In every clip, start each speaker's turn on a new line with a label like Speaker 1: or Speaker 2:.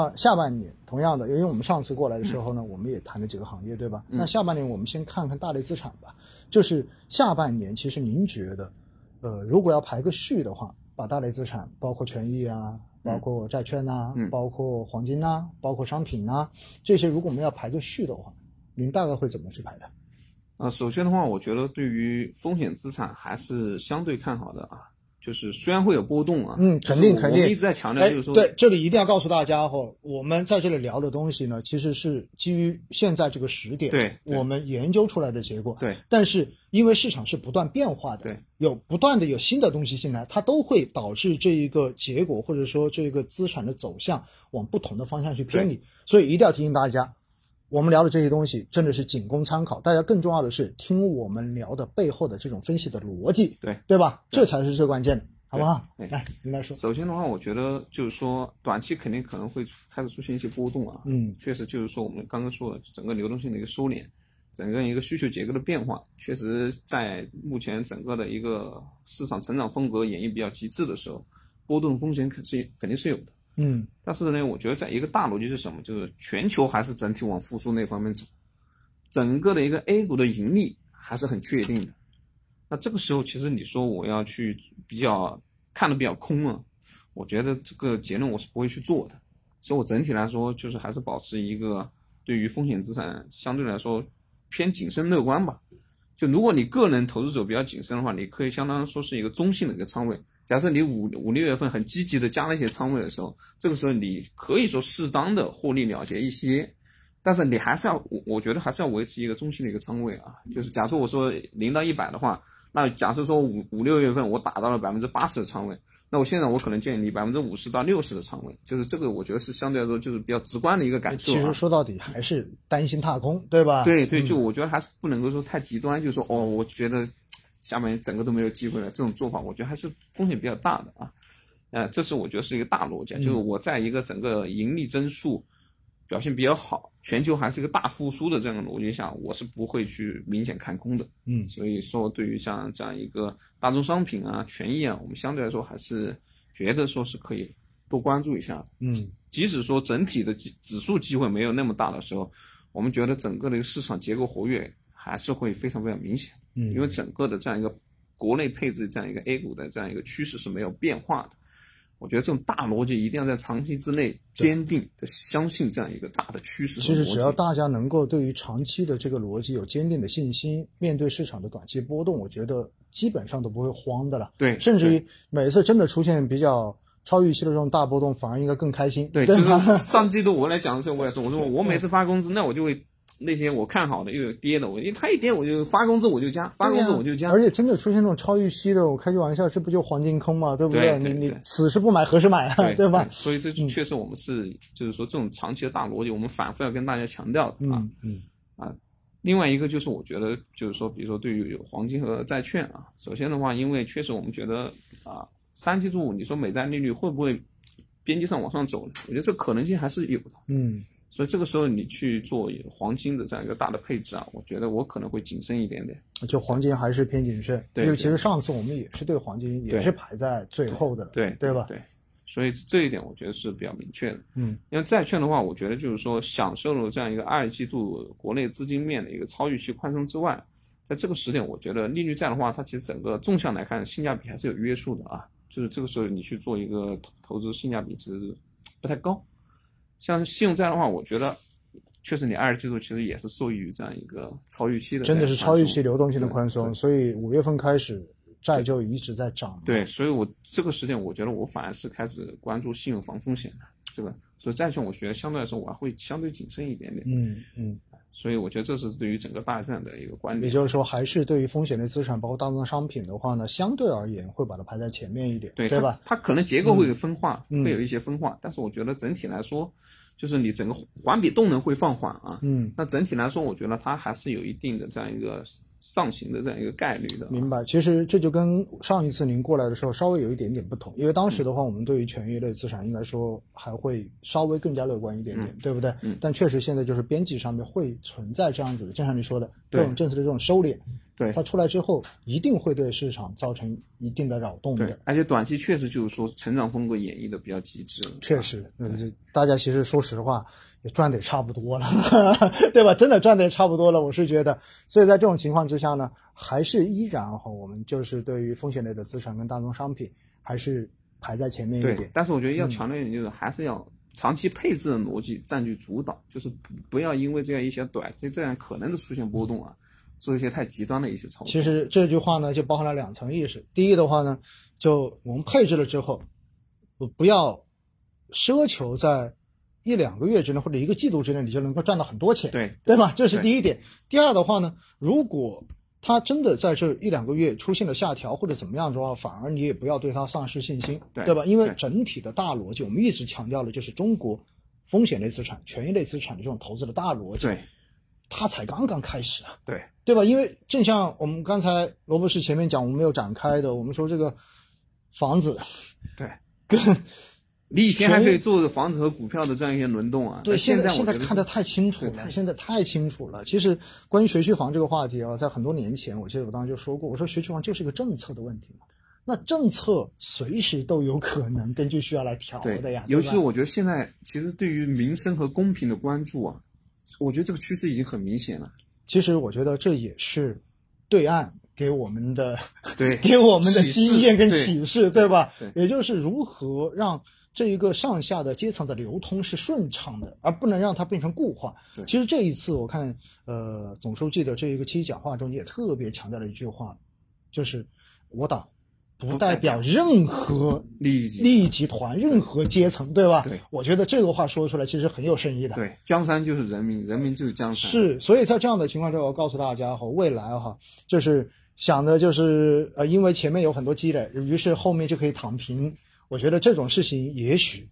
Speaker 1: 啊，下半年同样的，因为我们上次过来的时候呢，我们也谈了几个行业，对吧？
Speaker 2: 嗯
Speaker 1: 那下半年我们先看看大类资产吧。就是下半年，其实您觉得，呃，如果要排个序的话，把大类资产包括权益啊，包括债券呐、
Speaker 2: 嗯
Speaker 1: 包括黄金呐、包括商品呐、这些，如果我们要排个序的话，您大概会怎么去排的？
Speaker 2: 啊，首先的话，我觉得对于风险资产还是相对看好的啊。就是虽然会有波动啊，
Speaker 1: 嗯肯定肯定
Speaker 2: 我一直在强调，
Speaker 1: 哎
Speaker 2: 就是说，，
Speaker 1: 对，这里一定要告诉大家哈，我们在这里聊的东西呢，其实是基于现在这个时点，
Speaker 2: 对对
Speaker 1: 我们研究出来的结果。
Speaker 2: 对，
Speaker 1: 但是因为市场是不断变化的，
Speaker 2: 对，
Speaker 1: 有不断的有新的东西进来，它都会导致这一个结果或者说这个资产的走向往不同的方向去偏离，所以一定要提醒大家。我们聊的这些东西真的是仅供参考，大家更重要的是听我们聊的背后的这种分析的逻辑，
Speaker 2: 对
Speaker 1: 对吧？
Speaker 2: 对
Speaker 1: 这才是最关键的，好不好？
Speaker 2: 对
Speaker 1: 来，你来说。
Speaker 2: 首先的话，我觉得就是说，短期肯定可能会出开始出现一些波动啊。
Speaker 1: 嗯
Speaker 2: 确实就是说我们刚刚说的整个流动性的一个收敛，整个一个需求结构的变化，确实在目前整个的一个市场成长风格演绎比较极致的时候，波动风险肯是肯定是有的。
Speaker 1: 嗯
Speaker 2: 但是呢，我觉得在一个大逻辑是什么？就是全球还是整体往复苏那方面走，整个的一个 A 股的盈利还是很确定的。那这个时候，其实你说我要去比较看的比较空啊，我觉得这个结论我是不会去做的。所以我整体来说，就是还是保持一个对于风险资产相对来说偏谨慎乐观吧。就如果你个人投资者比较谨慎的话，你可以相当于说是一个中性的一个仓位。假设你五五六月份很积极的加了一些仓位的时候，这个时候你可以说适当的获利了结一些，但是你还是要，我我觉得还是要维持一个中性的一个仓位啊。就是假设我说零到一百的话，那假设说五五六月份我打到了百分之八十的仓位，那我现在我可能建议你百分之五十到六十的仓位，就是这个我觉得是相对来说就是比较直观的一个感受、啊。
Speaker 1: 其实说到底还是担心踏空，对吧？
Speaker 2: 对对，
Speaker 1: 嗯
Speaker 2: 就我觉得还是不能够说太极端，就是说哦，我觉得下面整个都没有机会了，这种做法我觉得还是风险比较大的啊。呃，这是我觉得是一个大逻辑，啊，就是我在一个整个盈利增速表现比较好，全球还是一个大复苏的这样的逻辑下，我是不会去明显看空的。
Speaker 1: 嗯
Speaker 2: 所以说，对于像这样一个大宗商品啊、权益啊，我们相对来说还是觉得说是可以多关注一下。
Speaker 1: 嗯
Speaker 2: 即使说整体的指指数机会没有那么大的时候，我们觉得整个的一个市场结构活跃还是会非常非常明显，
Speaker 1: 嗯，
Speaker 2: 因为整个的这样一个国内配置这样一个 A 股的这样一个趋势是没有变化的。我觉得这种大逻辑一定要在长期之内坚定的相信这样一个大的趋势。
Speaker 1: 其实只要大家能够对于长期的这个逻辑有坚定的信心，面对市场的短期波动，我觉得基本上都不会慌的了。
Speaker 2: 对，
Speaker 1: 甚至于每次真的出现比较超预期的这种大波动，反而应该更开心。
Speaker 2: 对，就是上季度我来讲的时候，我也是，我说我每次发工资，那我就会那些我看好的又有跌的，我因为它一跌我就发工资我就加，发工资我就加。
Speaker 1: 而且真的出现这种超预期的，我开句玩笑，这不就黄金空嘛？对不你你
Speaker 2: 对对对
Speaker 1: 此时不买何时买啊？
Speaker 2: 对
Speaker 1: 吧？
Speaker 2: 所以这
Speaker 1: 嗯
Speaker 2: 确实我们是，就是说这种长期的大逻辑，我们反复要跟大家强调的啊。
Speaker 1: 嗯嗯
Speaker 2: 啊，另外一个就是我觉得就是说，比如说对于有黄金和债券啊，首先的话，因为确实我们觉得啊，三季度你说美债利率会不会边际上往上走呢？我觉得这可能性还是有的。
Speaker 1: 嗯
Speaker 2: 所以这个时候你去做黄金的这样一个大的配置啊，我觉得我可能会谨慎一点点。
Speaker 1: 就黄金还是偏谨慎，
Speaker 2: 对
Speaker 1: 因为其实上次我们也是对黄金也是排在最后的了，
Speaker 2: 对
Speaker 1: 对吧？
Speaker 2: 对，所以这一点我觉得是比较明确的。
Speaker 1: 嗯
Speaker 2: 因为债券的话，我觉得就是说享受了这样一个二季度国内资金面的一个超预期宽松之外，在这个时点，我觉得利率债的话，它其实整个纵向来看性价比还是有约束的啊。就是这个时候你去做一个投投资，性价比其实不太高。像信用债的话，我觉得确实你二季度其实也是受益于这样一个超预期的，
Speaker 1: 真的是超预期流动性的宽松，所以五月份开始债就一直在涨。
Speaker 2: 对，所以我这个时间，我觉得我反而是开始关注信用防风险的这个，所以债券我觉得相对来说我还会相对谨慎一点点。
Speaker 1: 嗯嗯，
Speaker 2: 所以我觉得这是对于整个大战的一个观点。
Speaker 1: 也就是说，还是对于风险类资产，包括大宗商品的话呢，相对而言会把它排在前面一点，
Speaker 2: 对
Speaker 1: 对吧？
Speaker 2: 它可能结构会有分化，
Speaker 1: 嗯
Speaker 2: 会有一些分化，但是我觉得整体来说，就是你整个环比动能会放缓啊。
Speaker 1: 嗯，
Speaker 2: 那整体来说，我觉得它还是有一定的这样一个上行的这样一个概率的啊。
Speaker 1: 明白。其实这就跟上一次您过来的时候稍微有一点点不同，因为当时的话，我们对于权益类资产应该说还会稍微更加乐观一点点，
Speaker 2: 嗯
Speaker 1: 对不对？
Speaker 2: 嗯
Speaker 1: 但确实现在就是边际上面会存在这样子的，就像你说的各种政策的这种收敛，
Speaker 2: 对
Speaker 1: 它出来之后一定会对市场造成一定的扰动
Speaker 2: 对
Speaker 1: 的。，
Speaker 2: 而且短期确实就是说成长风格演绎的比较极致了，
Speaker 1: 确实，嗯，大家其实说实话也赚的也差不多了，对吧？真的赚的也差不多了，我是觉得。所以在这种情况之下呢，还是依然哈，我们就是对于风险类的资产跟大宗商品还是排在前面一
Speaker 2: 对
Speaker 1: 点，。
Speaker 2: 但是我觉得要
Speaker 1: 嗯
Speaker 2: 强调一点，就是还是要长期配置的逻辑占据主导，就是不不要因为这样一些短期这样可能的出现波动啊，做一些太极端的一些操作。
Speaker 1: 其实这句话呢，就包含了两层意识。第一的话呢，就我们配置了之后，不不要奢求在一两个月之内或者一个季度之内，你就能够赚到很多钱。
Speaker 2: 对
Speaker 1: 对吧？这是第一点。第二的话呢，如果它真的在这一两个月出现了下调或者怎么样的话，反而你也不要对它丧失信心，
Speaker 2: 对
Speaker 1: 吧？因为整体的大逻辑，我们一直强调的就是中国风险类资产、权益类资产的这种投资的大逻辑，
Speaker 2: 对
Speaker 1: 它才刚刚开始啊。
Speaker 2: 对
Speaker 1: 对吧？因为正像我们刚才罗博士前面讲，我们没有展开的，我们说这个房子
Speaker 2: 对，
Speaker 1: 跟
Speaker 2: 你以前还可以做房子和股票的这样一些轮动啊，
Speaker 1: 对，
Speaker 2: 现
Speaker 1: 在现在看得太清楚了，
Speaker 2: 太
Speaker 1: 现在太清楚了。其实关于学区房这个话题啊，在很多年前，我记得我当时就说过，我说学区房就是一个政策的问题嘛。那政策随时都有可能根据需要来调的呀，
Speaker 2: 尤其是我觉得现在其实对于民生和公平的关注啊，我觉得这个趋势已经很明显了。
Speaker 1: 其实我觉得这也是对岸给我们的
Speaker 2: 对
Speaker 1: 给我们的经验跟启示，对吧？
Speaker 2: 对
Speaker 1: 也就是如何让这一个上下的阶层的流通是顺畅的，而不能让它变成固化
Speaker 2: 对。
Speaker 1: 其实这一次我看，呃，总书记的这一个期讲话中也特别强调了一句话，就是我党不代表任何
Speaker 2: 利益
Speaker 1: 利益集团、任何阶层，对吧？
Speaker 2: 对
Speaker 1: 我觉得这个话说出来其实很有深意的。
Speaker 2: 对，江山就是人民，人民就是江山。
Speaker 1: 是，所以在这样的情况下，我告诉大家哈，未来哈，就是想的就是呃，因为前面有很多积累，于是后面就可以躺平。我觉得这种事情也许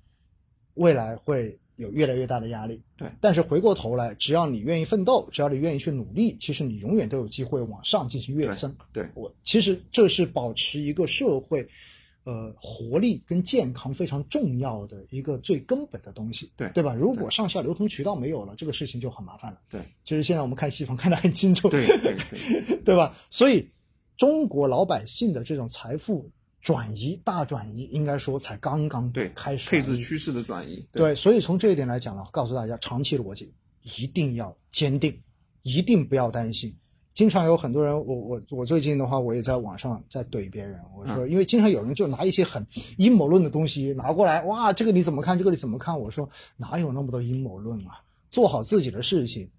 Speaker 1: 未来会有越来越大的压力。
Speaker 2: 对
Speaker 1: 但是回过头来，只要你愿意奋斗，只要你愿意去努力，其实你永远都有机会往上进行跃升。
Speaker 2: 对
Speaker 1: 我其实这是保持一个社会。呃，活力跟健康非常重要的一个最根本的东西，
Speaker 2: 对
Speaker 1: 对吧？如果上下流通渠道没有了，这个事情就很麻烦了。
Speaker 2: 对
Speaker 1: 就是现在我们看西方看得很清楚，
Speaker 2: 对对对
Speaker 1: 对吧？所以中国老百姓的这种财富转移、大转移，应该说才刚刚
Speaker 2: 对，
Speaker 1: 开始
Speaker 2: 配置趋势的转移。
Speaker 1: 对，所以从这一点来讲呢，告诉大家，长期逻辑一定要坚定，一定不要担心。经常有很多人，我我我最近的话，我也在网上在怼别人，我说，因为经常有人就拿一些很阴谋论的东西拿过来，哇，这个你怎么看？这个你怎么看？我说哪有那么多阴谋论啊？做好自己的事情，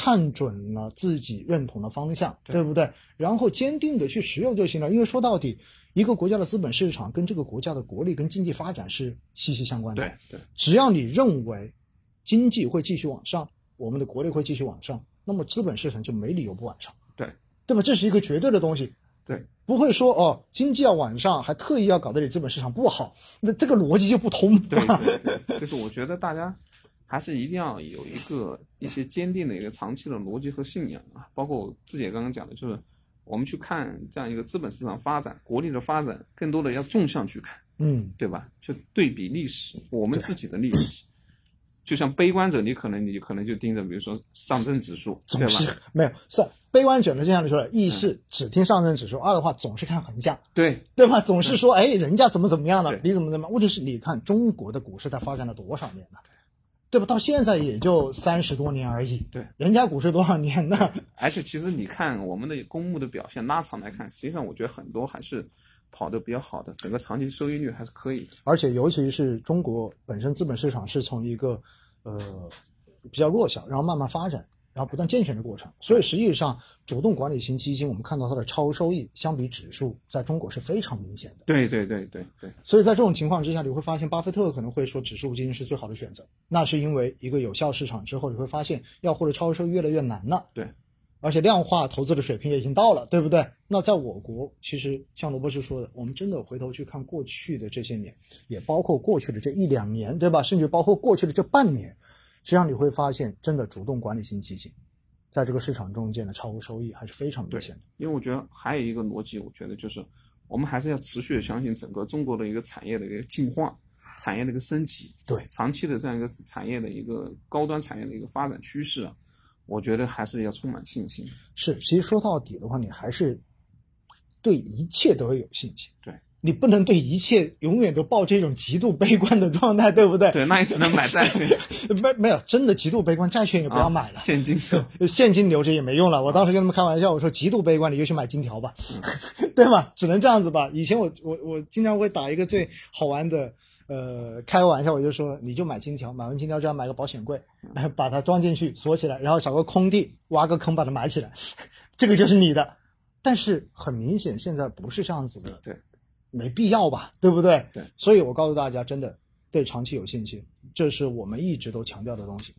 Speaker 1: 看准了自己认同的方向，
Speaker 2: 对
Speaker 1: 对不对？然后坚定的去持有就行了。因为说到底，一个国家的资本市场跟这个国家的国力跟经济发展是息息相关的。
Speaker 2: 对对
Speaker 1: 只要你认为经济会继续往上，我们的国力会继续往上，那么资本市场就没理由不往上，
Speaker 2: 对
Speaker 1: 对吧？这是一个绝对的东西，
Speaker 2: 对
Speaker 1: 不会说哦，经济要往上，还特意要搞得你资本市场不好，那这个逻辑就不通。
Speaker 2: 对对对，就是我觉得大家还是一定要有一个一些坚定的一个长期的逻辑和信仰啊，包括我自己也刚刚讲的，就是我们去看这样一个资本市场发展、国力的发展，更多的要纵向去看，
Speaker 1: 嗯，
Speaker 2: 对吧？就对比历史，我们自己的历史。就像悲观者，你可能你可能就盯着，比如说上证指数，对
Speaker 1: 总是
Speaker 2: 吧？
Speaker 1: 没有是悲观者呢，就像你说的，一是只听上证指数，二的话总是看横向，
Speaker 2: 对
Speaker 1: 对吧？总是说，哎，人家怎么怎么样了，你怎么怎么样？问题是，你看中国的股市它发展了多少年呢？对吧？到现在也就三十多年而已。
Speaker 2: 对，
Speaker 1: 人家股市多少年呢？
Speaker 2: 而且其实你看我们的公募的表现拉长来看，实际上我觉得很多还是跑得比较好的，整个长期收益率还是可以的。
Speaker 1: 而且尤其是中国本身资本市场是从一个呃比较弱小，然后慢慢发展，然后不断健全的过程。所以实际上，主动管理型基金，我们看到它的超收益相比指数，在中国是非常明显的。
Speaker 2: 对对对对对
Speaker 1: 所以在这种情况之下，你会发现巴菲特可能会说指数基金是最好的选择，那是因为一个有效市场之后，你会发现要获得超收益越来越难了。
Speaker 2: 对，
Speaker 1: 而且量化投资的水平也已经到了，对不对？那在我国，其实像罗博士说的，我们真的回头去看过去的这些年，也包括过去的这一两年，对吧？甚至包括过去的这半年，实际上你会发现，真的主动管理型基金，在这个市场中间的超额收益还是非常明显的。
Speaker 2: 因为我觉得还有一个逻辑，我觉得就是我们还是要持续的相信整个中国的一个产业的一个进化，产业的一个升级，
Speaker 1: 对
Speaker 2: 长期的这样一个产业的一个高端产业的一个发展趋势啊，我觉得还是要充满信心。
Speaker 1: 是，其实说到底的话，你还是对一切都要有信心。
Speaker 2: 对，
Speaker 1: 你不能对一切永远都抱这种极度悲观的状态，对不对？
Speaker 2: 对，那你只能买债券。
Speaker 1: 没没有，真的极度悲观，债券也不要买了，
Speaker 2: 啊、现金是
Speaker 1: 现金留着也没用了。我当时跟他们开玩笑，我说极度悲观，你就去买金条吧，对吗？只能这样子吧。以前我我我经常会打一个最好玩的。呃，开个玩笑，我就说你就买金条，买完金条就要买个保险柜，把它装进去锁起来，然后找个空地挖个坑把它埋起来，这个就是你的。但是很明显现在不是这样子的，
Speaker 2: 对，
Speaker 1: 没必要吧，对不对？
Speaker 2: 对，
Speaker 1: 所以我告诉大家，真的对长期有信心，这是我们一直都强调的东西。